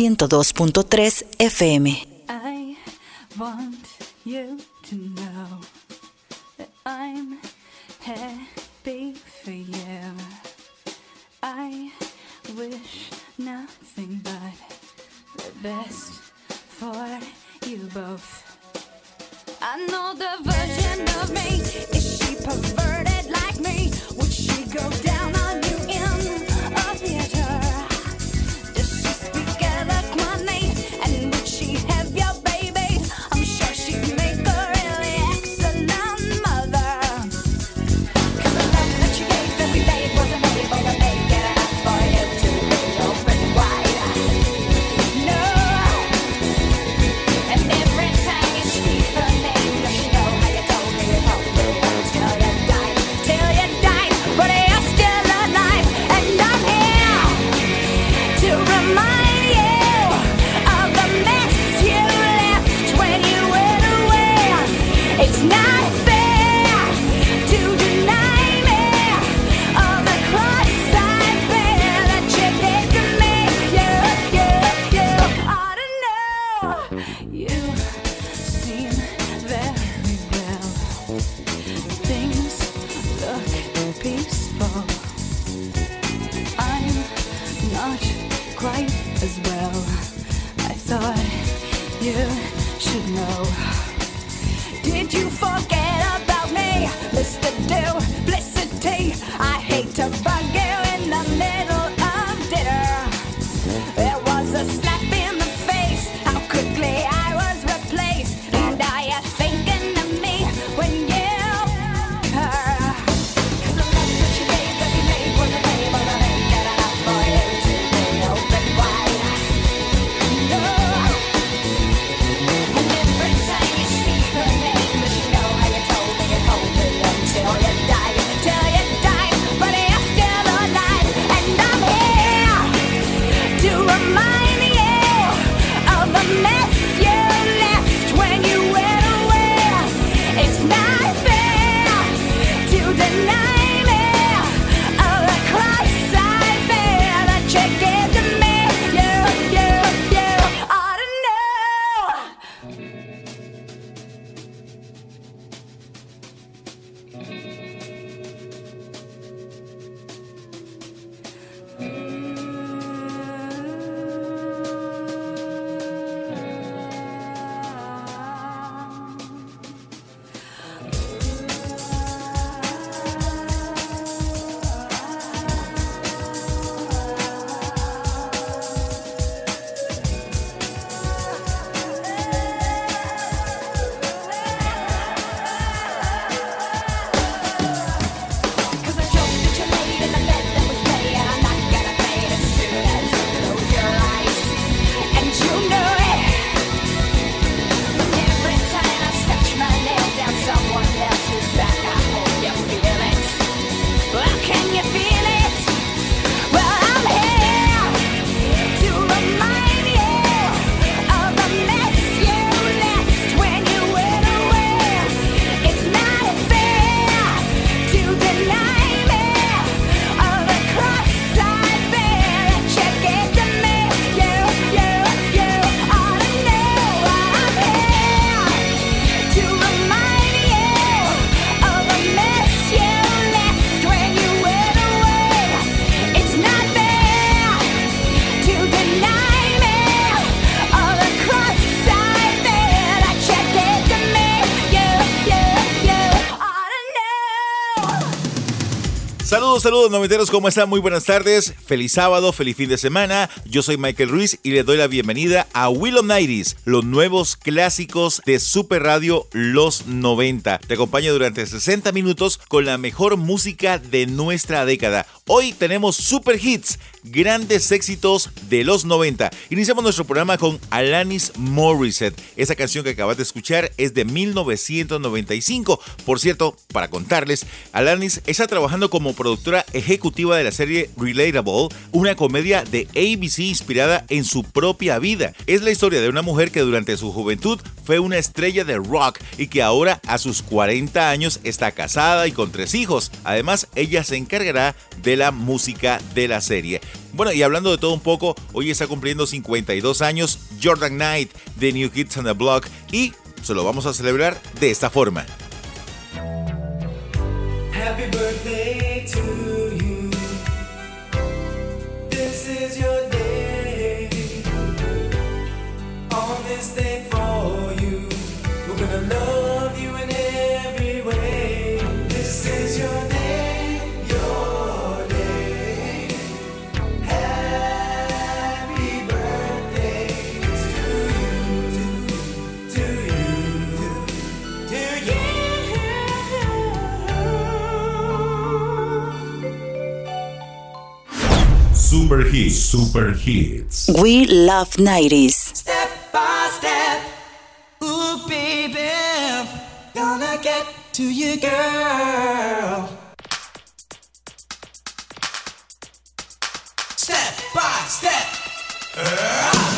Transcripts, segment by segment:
102.3 FM. I want you to know that I'm happy for you. I wish nothing but the best for you both. I know the version of me. Is she perverted like me? Would she go down on you in a theater? Saludos, saludos noventeros, ¿cómo están? Muy buenas tardes, feliz sábado, feliz fin de semana. Yo soy Michael Ruiz y les doy la bienvenida a Will of los nuevos clásicos de Super Radio Los 90. Te acompaño durante 60 minutos con la mejor música de nuestra década. Hoy tenemos super hits grandes éxitos de los 90. Iniciamos nuestro programa con Alanis Morissette. Esa canción que acabas de escuchar es de 1995. Por cierto, para contarles, Alanis está trabajando como productora ejecutiva de la serie Relatable, una comedia de ABC inspirada en su propia vida. Es la historia de una mujer que durante su juventud fue una estrella de rock y que ahora a sus 40 años está casada y con tres hijos. Además, ella se encargará de la música de la serie. Bueno, y hablando de todo un poco, hoy está cumpliendo 52 años Jordan Knight de New Kids on the Block y se lo vamos a celebrar de esta forma. Happy birthday to you. Super Hits, Super Hits. We love 90s. Step by step, ooh baby, gonna get to you, girl. Step by step. Step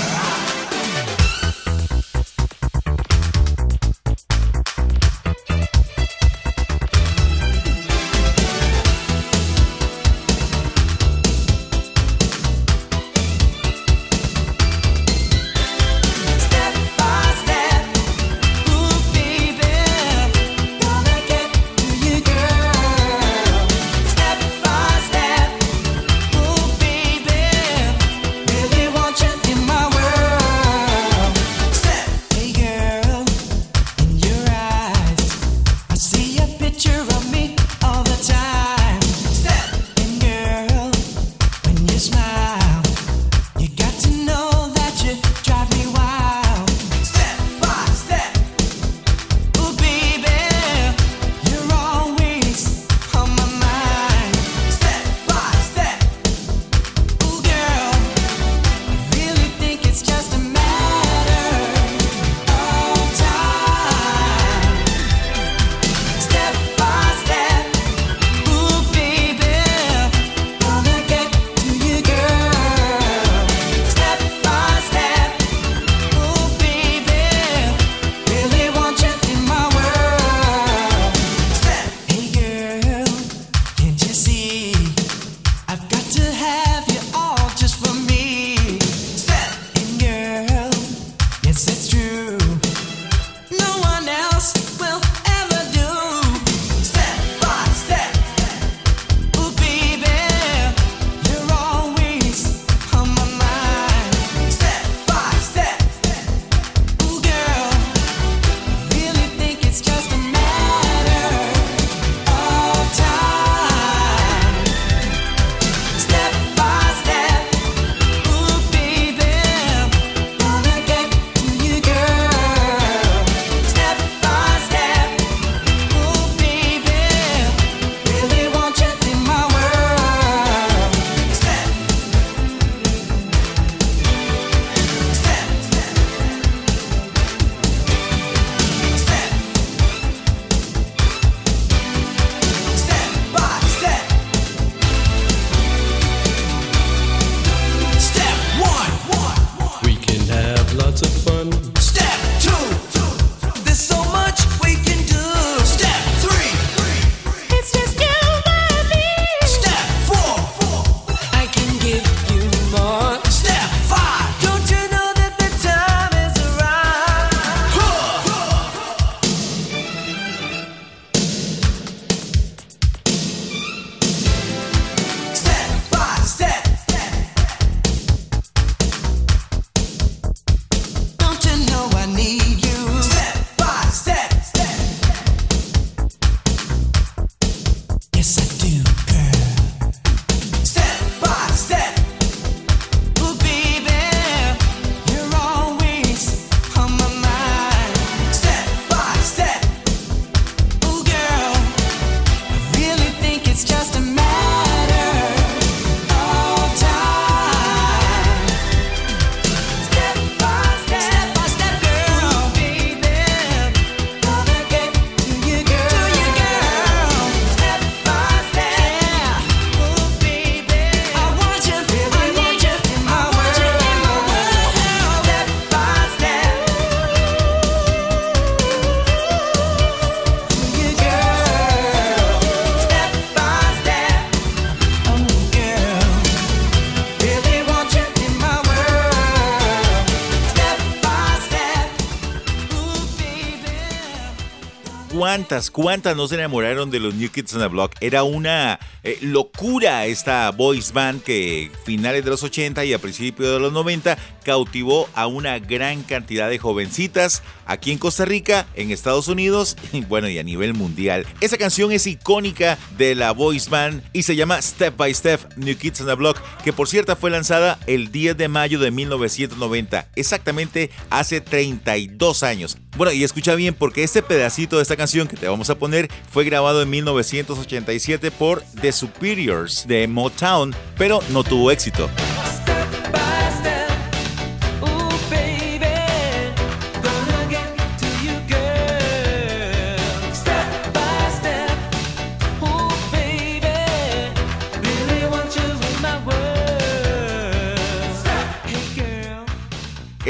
¿Cuántas, cuántas no se enamoraron de los New Kids on the Block? Era una eh, locura esta boys band que finales de los 80 y a principios de los 90 cautivó a una gran cantidad de jovencitas aquí en Costa Rica, en Estados Unidos y bueno, y a nivel mundial. Esa canción es icónica de la boys band y se llama Step by Step New Kids on the Block, que por cierto fue lanzada el 10 de mayo de 1990, exactamente hace 32 años. Bueno, y escucha bien porque este pedacito de esta canción que te vamos a poner fue grabado en 1987 por The Superiors de Motown, pero no tuvo éxito.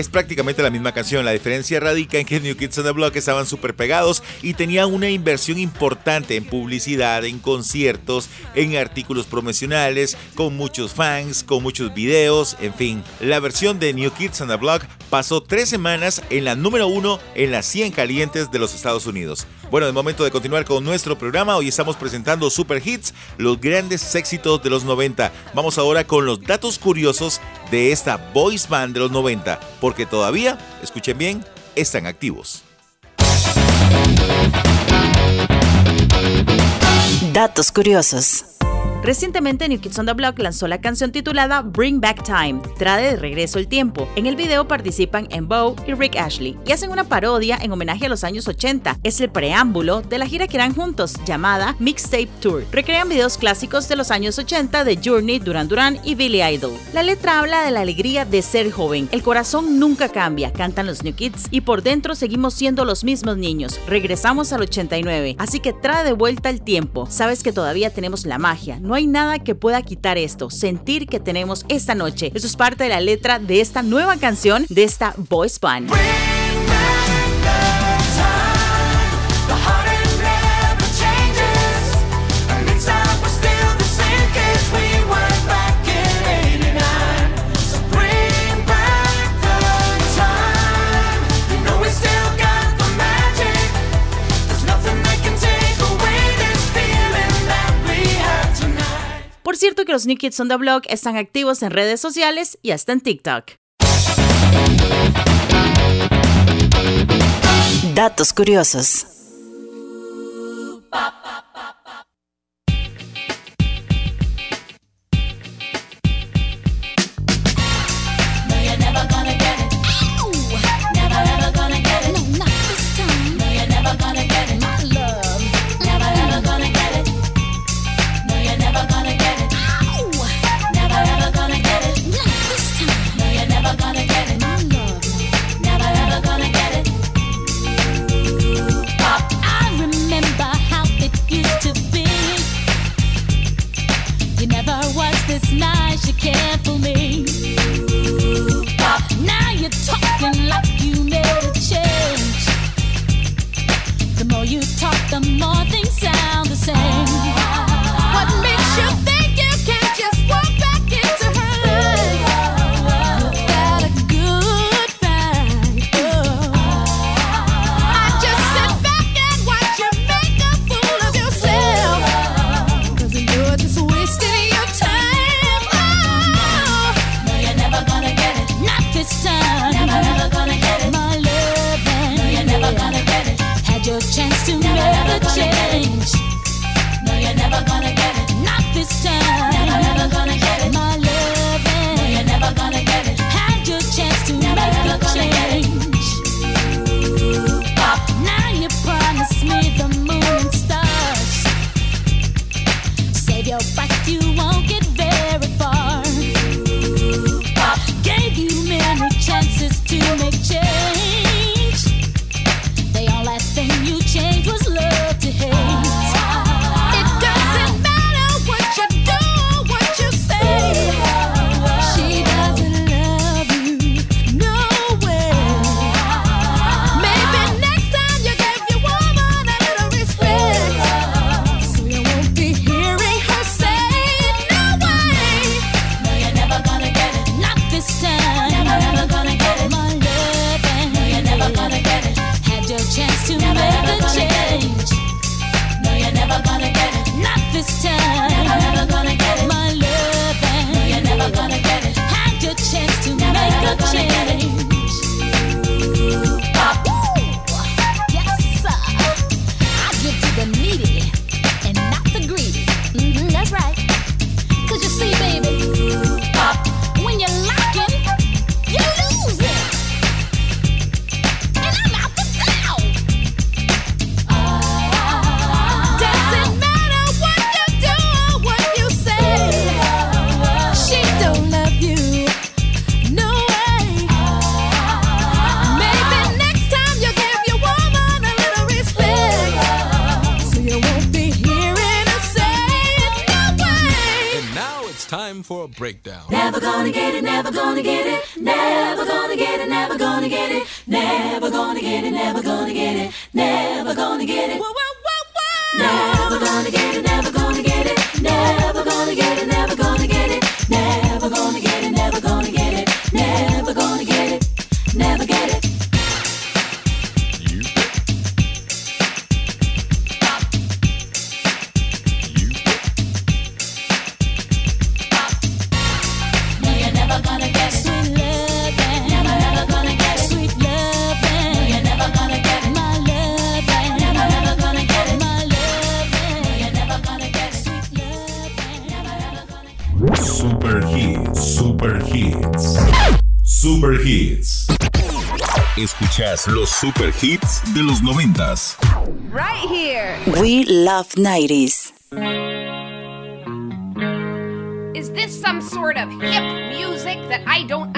Es prácticamente la misma canción, la diferencia radica en que New Kids on the Block estaban súper pegados y tenían una inversión importante en publicidad, en conciertos, en artículos promocionales, con muchos fans, con muchos videos, en fin. La versión de New Kids on the Block pasó tres semanas en la número uno en las 100 calientes de los Estados Unidos. Bueno, de momento de continuar con nuestro programa, hoy estamos presentando super hits, los grandes éxitos de los 90. Vamos ahora con los datos curiosos de esta boys band de los 90, porque todavía, escuchen bien, están activos. Datos curiosos. Recientemente New Kids on the Block lanzó la canción titulada Bring Back Time, trae de regreso el tiempo. En el video participan en Bo y Rick Ashley y hacen una parodia en homenaje a los años 80. Es el preámbulo de la gira que harán juntos, llamada Mixtape Tour. Recrean videos clásicos de los años 80 de Journey, Duran Duran y Billy Idol. La letra habla de la alegría de ser joven. El corazón nunca cambia, cantan los New Kids y por dentro seguimos siendo los mismos niños. Regresamos al 89, así que trae de vuelta el tiempo. Sabes que todavía tenemos la magia. Hay nada que pueda quitar esto, sentir que tenemos esta noche. Eso es parte de la letra de esta nueva canción de esta boys band. Cierto que los New Kids on the Block están activos en redes sociales y hasta en TikTok. Datos curiosos. It's not she came. hits. Escuchas los super hits de los noventas. Right here. We love 90s. Is this some sort of hip music that I don't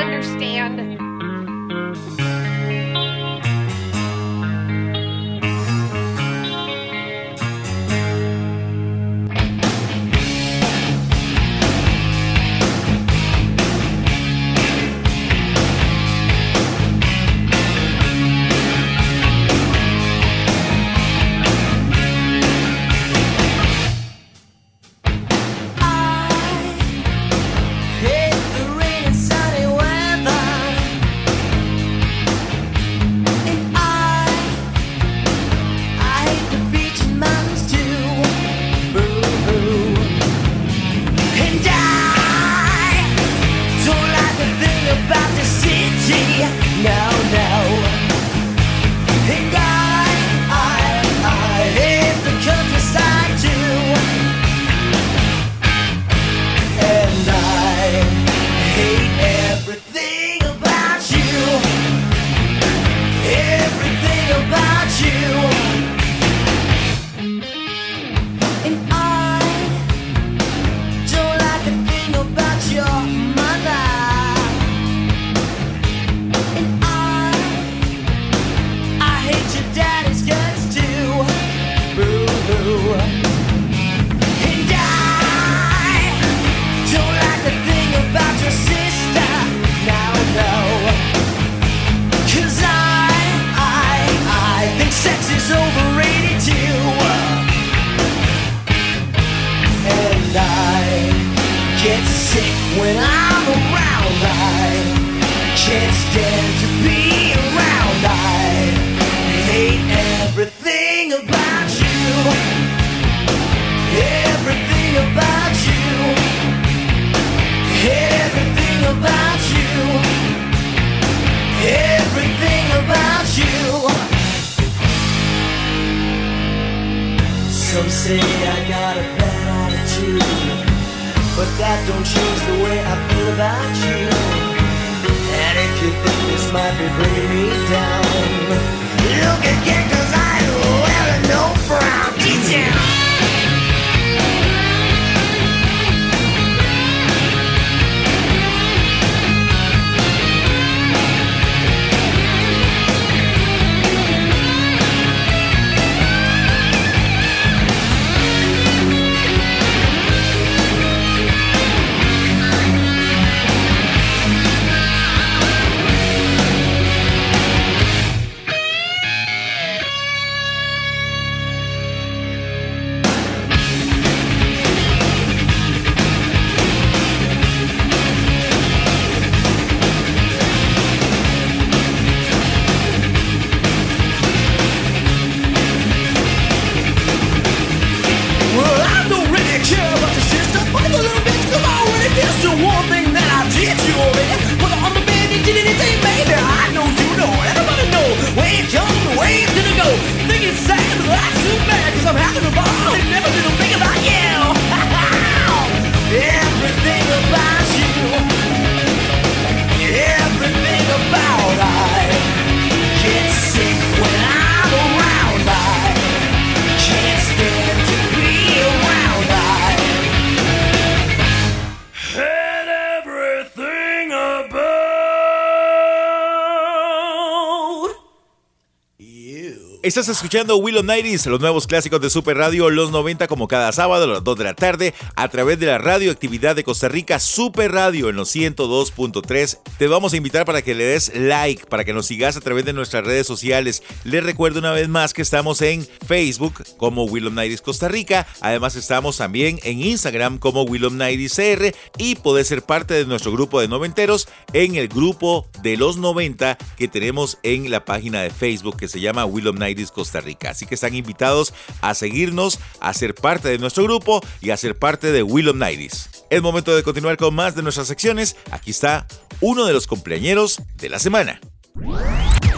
Estás escuchando Willow Nighties, los nuevos clásicos de Super Radio Los 90 como cada sábado a las 2 de la tarde a través de la radioactividad de Costa Rica Super Radio en los 102.3. Te vamos a invitar para que le des like, para que nos sigas a través de nuestras redes sociales. Les recuerdo una vez más que estamos en Facebook como Willow Nighties Costa Rica. Además estamos también en Instagram como Willow Nighties CR y podés ser parte de nuestro grupo de noventeros en el grupo de los 90 que tenemos en la página de Facebook que se llama Willow Nighties Costa Rica. Así que están invitados a seguirnos, a ser parte de nuestro grupo y a ser parte de Willow Nighties. Es momento de continuar con más de nuestras secciones. Aquí está uno de los cumpleañeros de la semana.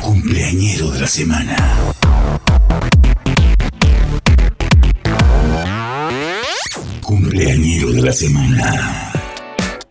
Cumpleañero de la semana. Cumpleañero de la semana.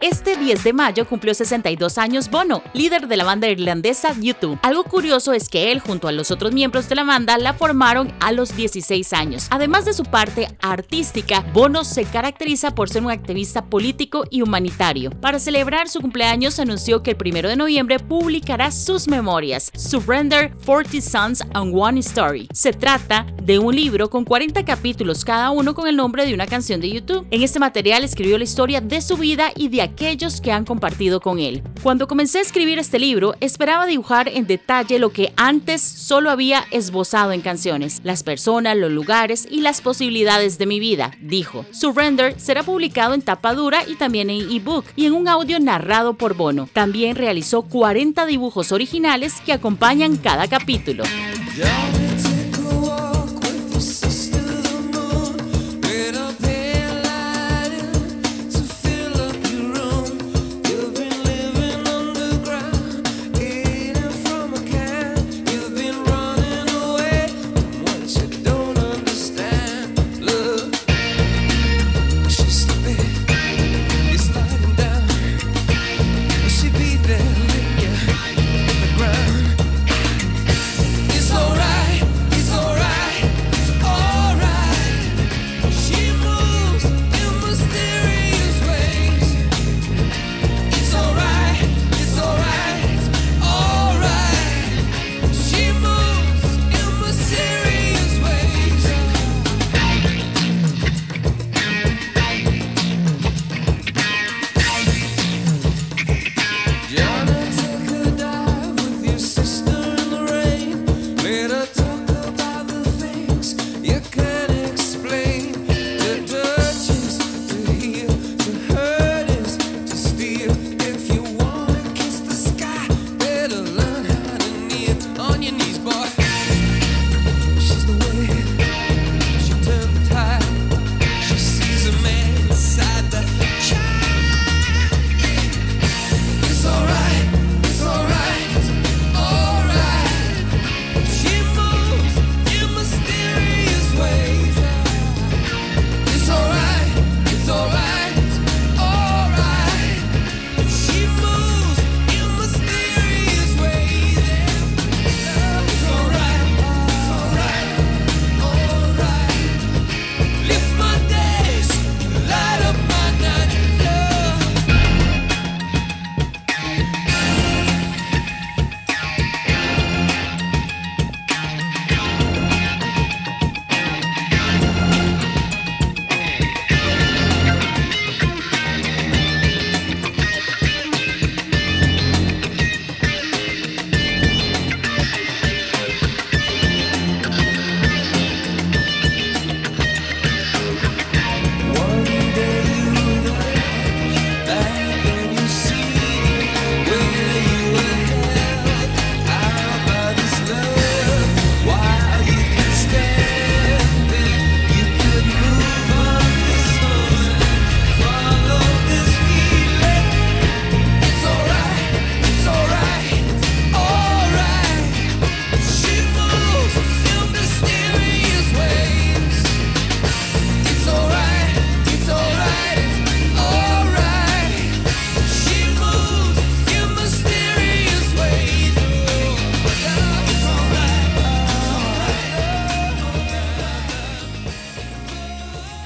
Este 10 de mayo cumplió 62 años Bono, líder de la banda irlandesa YouTube. Algo curioso es que él, junto a los otros miembros de la banda, la formaron a los 16 años. Además de su parte artística, Bono se caracteriza por ser un activista político y humanitario. Para celebrar su cumpleaños, anunció que el 1 de noviembre publicará sus memorias, Surrender 40 Sons and One Story. Se trata de un libro con 40 capítulos, cada uno con el nombre de una canción de YouTube. En este material escribió la historia de su vida y de aquellos que han compartido con él. Cuando comencé a escribir este libro, esperaba dibujar en detalle lo que antes solo había esbozado en canciones, las personas, los lugares y las posibilidades de mi vida, dijo. Surrender será publicado en tapa dura y también en ebook y en un audio narrado por Bono. También realizó 40 dibujos originales que acompañan cada capítulo.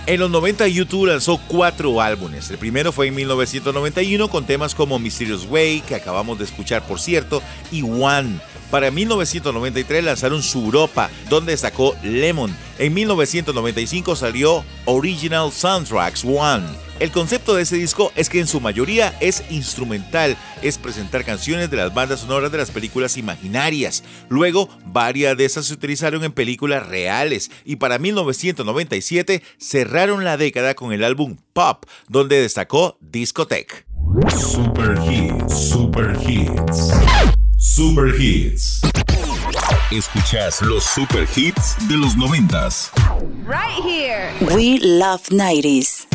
En los 90 YouTube lanzó cuatro álbumes. El primero fue en 1991 con temas como Mysterious Way, que acabamos de escuchar por cierto, y One. Para 1993 lanzaron su Europa, donde destacó Lemon. En 1995 salió Original Soundtracks One. El concepto de ese disco es que en su mayoría es instrumental, es presentar canciones de las bandas sonoras de las películas imaginarias. Luego, varias de esas se utilizaron en películas reales y para 1997 cerraron la década con el álbum Pop, donde destacó Discotech. Super Super Hits. Super Hits. Escuchas los super hits de los noventas. Right here. We love 90s.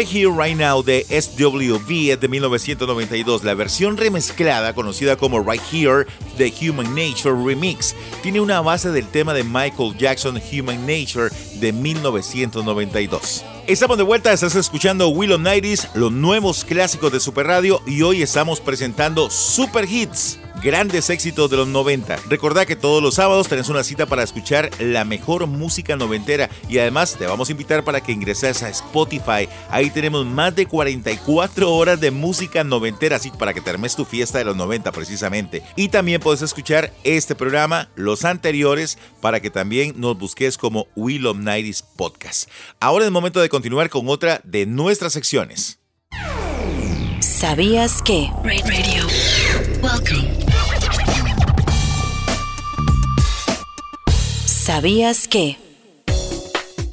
Right Here, Right Now de SWV es de 1992. La versión remezclada, conocida como Right Here, de Human Nature Remix, tiene una base del tema de Michael Jackson Human Nature de 1992. Estamos de vuelta, estás escuchando Willow Nighties, los nuevos clásicos de Super Radio y hoy estamos presentando Super Hits. Grandes éxitos de los 90. Recordá que todos los sábados tenés una cita para escuchar la mejor música noventera y además te vamos a invitar para que ingreses a Spotify. Ahí tenemos más de 44 horas de música noventera, así para que te armes tu fiesta de los 90 precisamente. Y también puedes escuchar este programa, los anteriores, para que también nos busques como Will of Podcast. Ahora es el momento de continuar con otra de nuestras secciones. ¿Sabías que? Radio. Welcome. ¿Sabías que?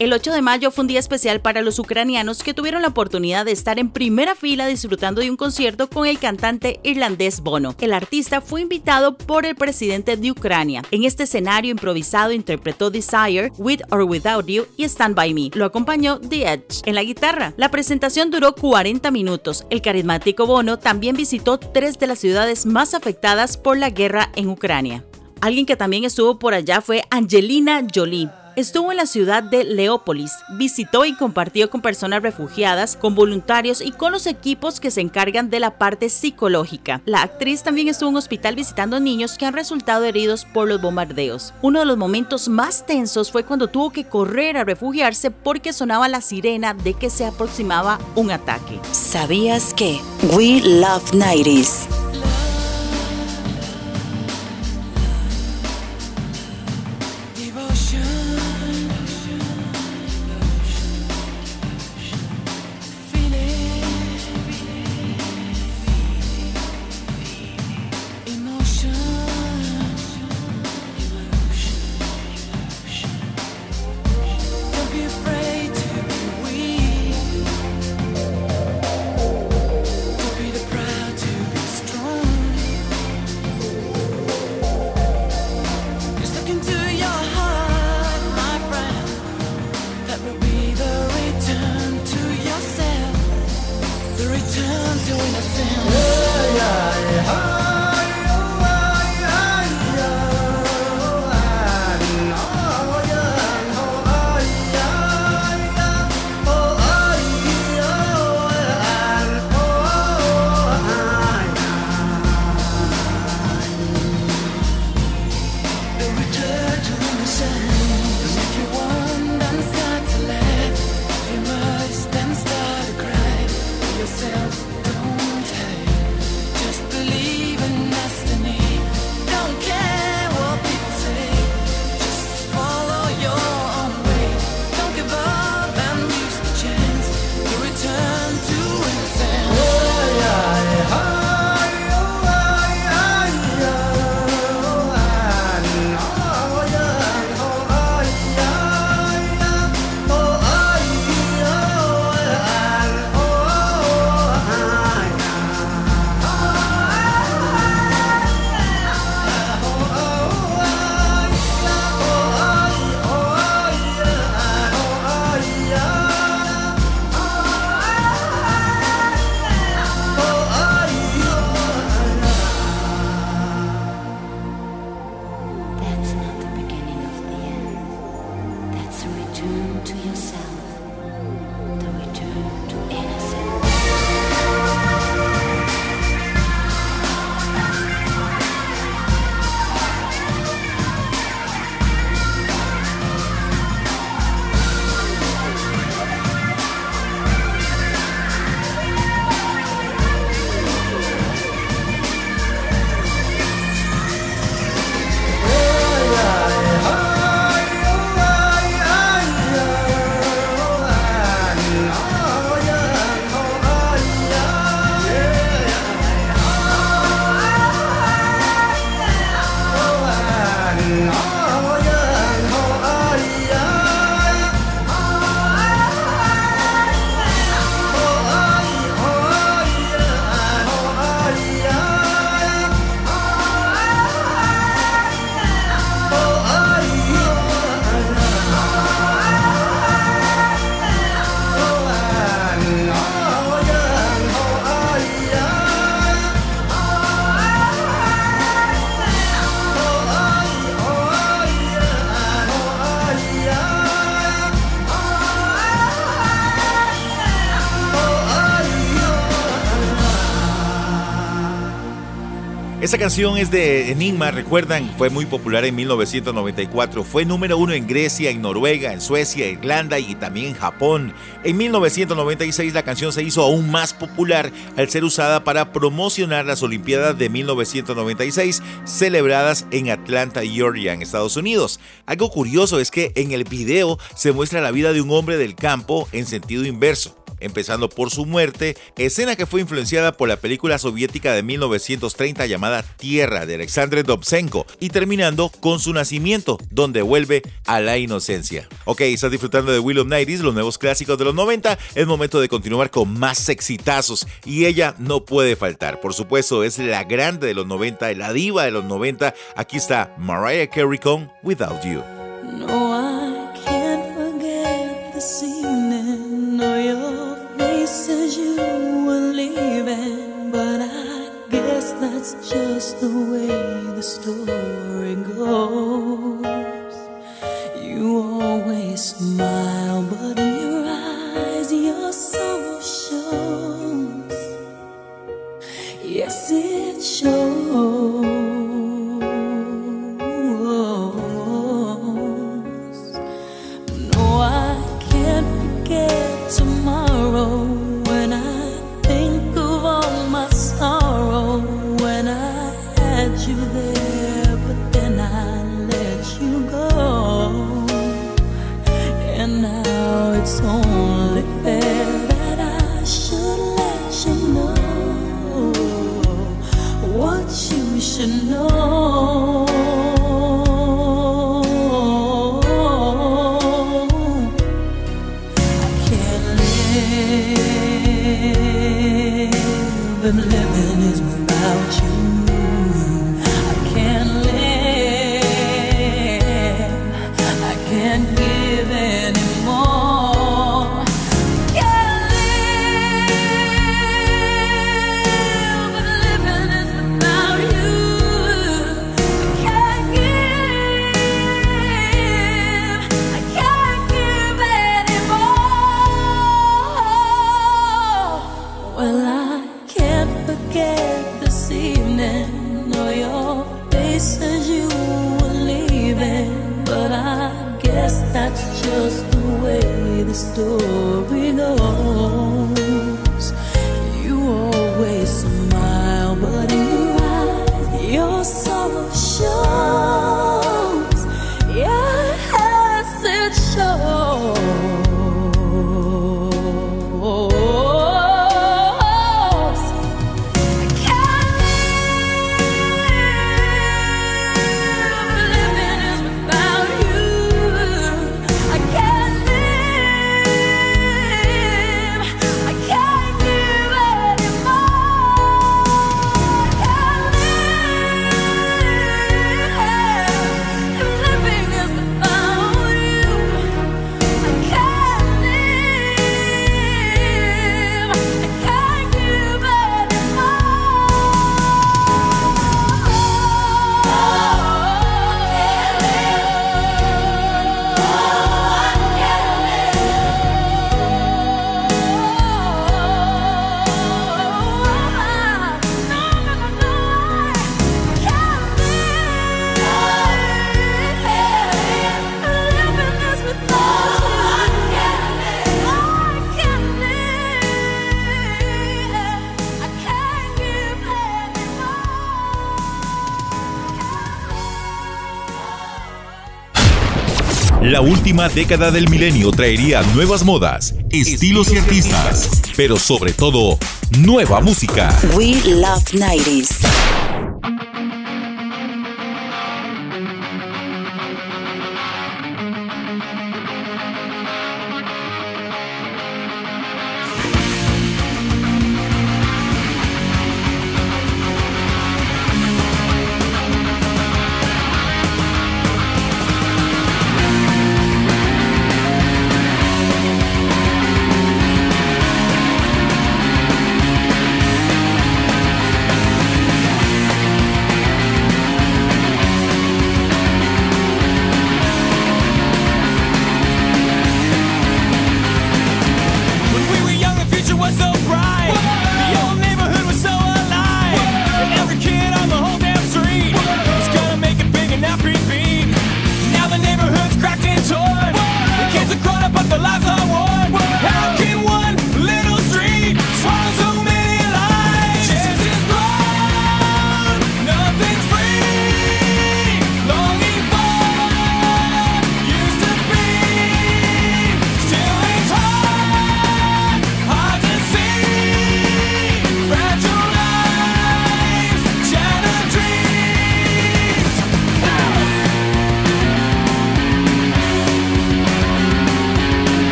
El 8 de mayo fue un día especial para los ucranianos que tuvieron la oportunidad de estar en primera fila disfrutando de un concierto con el cantante irlandés Bono. El artista fue invitado por el presidente de Ucrania. En este escenario improvisado interpretó Desire, With or Without You y Stand By Me. Lo acompañó The Edge en la guitarra. La presentación duró 40 minutos. El carismático Bono también visitó tres de las ciudades más afectadas por la guerra en Ucrania. Alguien que también estuvo por allá fue Angelina Jolie. Estuvo en la ciudad de Leópolis, visitó y compartió con personas refugiadas, con voluntarios y con los equipos que se encargan de la parte psicológica. La actriz también estuvo en un hospital visitando niños que han resultado heridos por los bombardeos. Uno de los momentos más tensos fue cuando tuvo que correr a refugiarse porque sonaba la sirena de que se aproximaba un ataque. ¿Sabías que? We Love 90s. Canción es de Enigma, recuerdan, fue muy popular en 1994. Fue número uno en Grecia, en Noruega, en Suecia, Irlanda y también en Japón. En 1996 la canción se hizo aún más popular al ser usada para promocionar las Olimpiadas de 1996 celebradas en Atlanta, Georgia, en Estados Unidos. Algo curioso es que en el video se muestra la vida de un hombre del campo en sentido inverso empezando por su muerte, escena que fue influenciada por la película soviética de 1930 llamada Tierra de Alexander Dobsenko y terminando con su nacimiento, donde vuelve a la inocencia. Ok, estás disfrutando de Will of los nuevos clásicos de los 90, es momento de continuar con más exitazos y ella no puede faltar, por supuesto es la grande de los 90, la diva de los 90, aquí está Mariah Carey con Without You. No, the way the story goes. You always smile, but in your eyes your soul shows. Yes, it shows. última década del milenio traería nuevas modas, estilos y artistas, pero sobre todo, nueva música. We love 90s.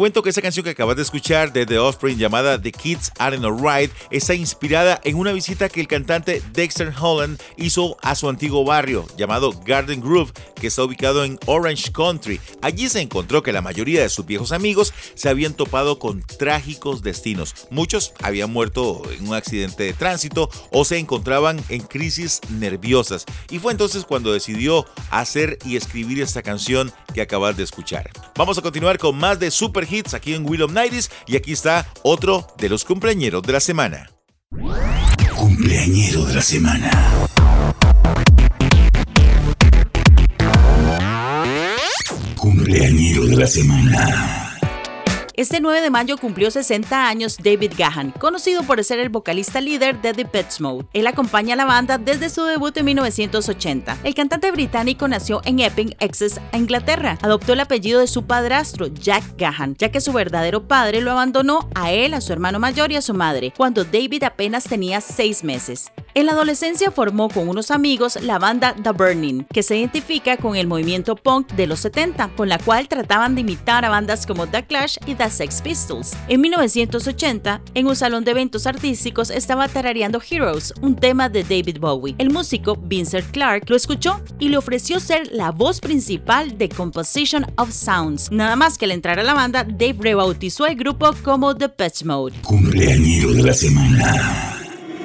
Cuento que esa canción que acabas de escuchar de The Offspring llamada The Kids Aren't Alright está inspirada en una visita que el cantante Dexter Holland hizo a su antiguo barrio llamado Garden Grove, que está ubicado en Orange Country. Allí se encontró que la mayoría de sus viejos amigos se habían topado con trágicos destinos. Muchos habían muerto en un accidente de tránsito o se encontraban en crisis nerviosas. Y fue entonces cuando decidió hacer y escribir esta canción que acabas de escuchar. Vamos a continuar con más de super hits aquí en Will of y aquí está otro de los cumpleañeros de la semana. Cumpleañero de la semana. Cumpleañero de la semana. Este 9 de mayo cumplió 60 años David Gahan, conocido por ser el vocalista líder de The Pets Mode. Él acompaña a la banda desde su debut en 1980. El cantante británico nació en Epping, Essex, Inglaterra. Adoptó el apellido de su padrastro, Jack Gahan, ya que su verdadero padre lo abandonó a él, a su hermano mayor y a su madre, cuando David apenas tenía 6 meses. En la adolescencia formó con unos amigos la banda The Burning, que se identifica con el movimiento punk de los 70, con la cual trataban de imitar a bandas como The Clash y The Sex Pistols. En 1980, en un salón de eventos artísticos estaba tarareando Heroes, un tema de David Bowie. El músico Vincent Clark lo escuchó y le ofreció ser la voz principal de Composition of Sounds. Nada más que al entrar a la banda, Dave rebautizó el grupo como The Patch Mode. Cumpleañero de la semana.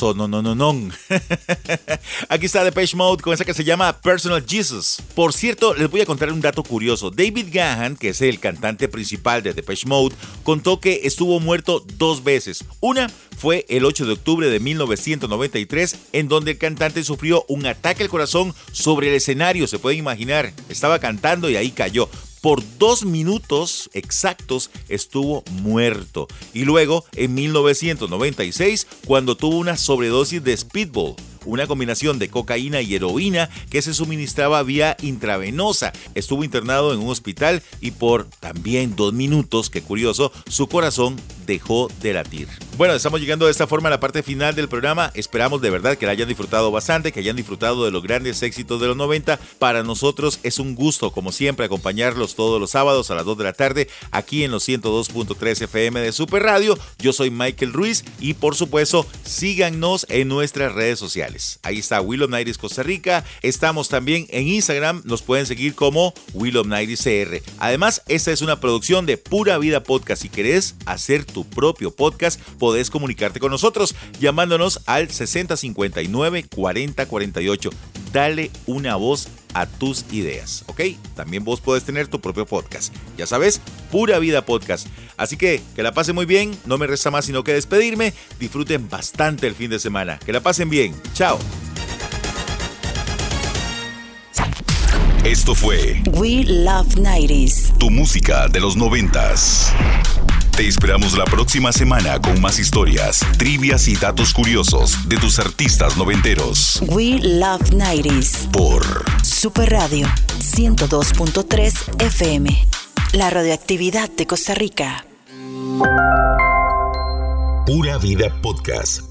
No, no, no, no. Aquí está Depeche Mode con esa que se llama Personal Jesus. Por cierto, les voy a contar un dato curioso. David Gahan, que es el cantante principal de Depeche Mode, contó que estuvo muerto dos veces. Una fue el 8 de octubre de 1993, en donde el cantante sufrió un ataque al corazón sobre el escenario, se pueden imaginar. Estaba cantando y ahí cayó por dos minutos exactos estuvo muerto. Y luego, en 1996, cuando tuvo una sobredosis de speedball, una combinación de cocaína y heroína que se suministraba vía intravenosa. Estuvo internado en un hospital y por también dos minutos, qué curioso, su corazón dejó de latir. Bueno, estamos llegando de esta forma a la parte final del programa. Esperamos de verdad que la hayan disfrutado bastante, que hayan disfrutado de los grandes éxitos de los 90. Para nosotros es un gusto, como siempre, acompañarlos todos los sábados a las 2 de la tarde aquí en los 102.3 FM de Super Radio. Yo soy Michael Ruiz y por supuesto síganos en nuestras redes sociales. Ahí está Willow Nights Costa Rica. Estamos también en Instagram. Nos pueden seguir como Willow Nights CR. Además, esta es una producción de Pura Vida Podcast. Si querés hacer tu propio podcast, podés comunicarte con nosotros llamándonos al 6059 4048. Dale una voz a tus ideas, ¿ok? También vos podés tener tu propio podcast. Ya sabes, Pura Vida Podcast. Así que que la pasen muy bien, no me resta más sino que despedirme. Disfruten bastante el fin de semana. Que la pasen bien. Chao. Esto fue We Love 90s. tu música de los noventas. Te esperamos la próxima semana con más historias, trivias y datos curiosos de tus artistas noventeros. We Love 90s. Por Super Radio 102.3 FM. La radioactividad de Costa Rica. Pura Vida Podcast.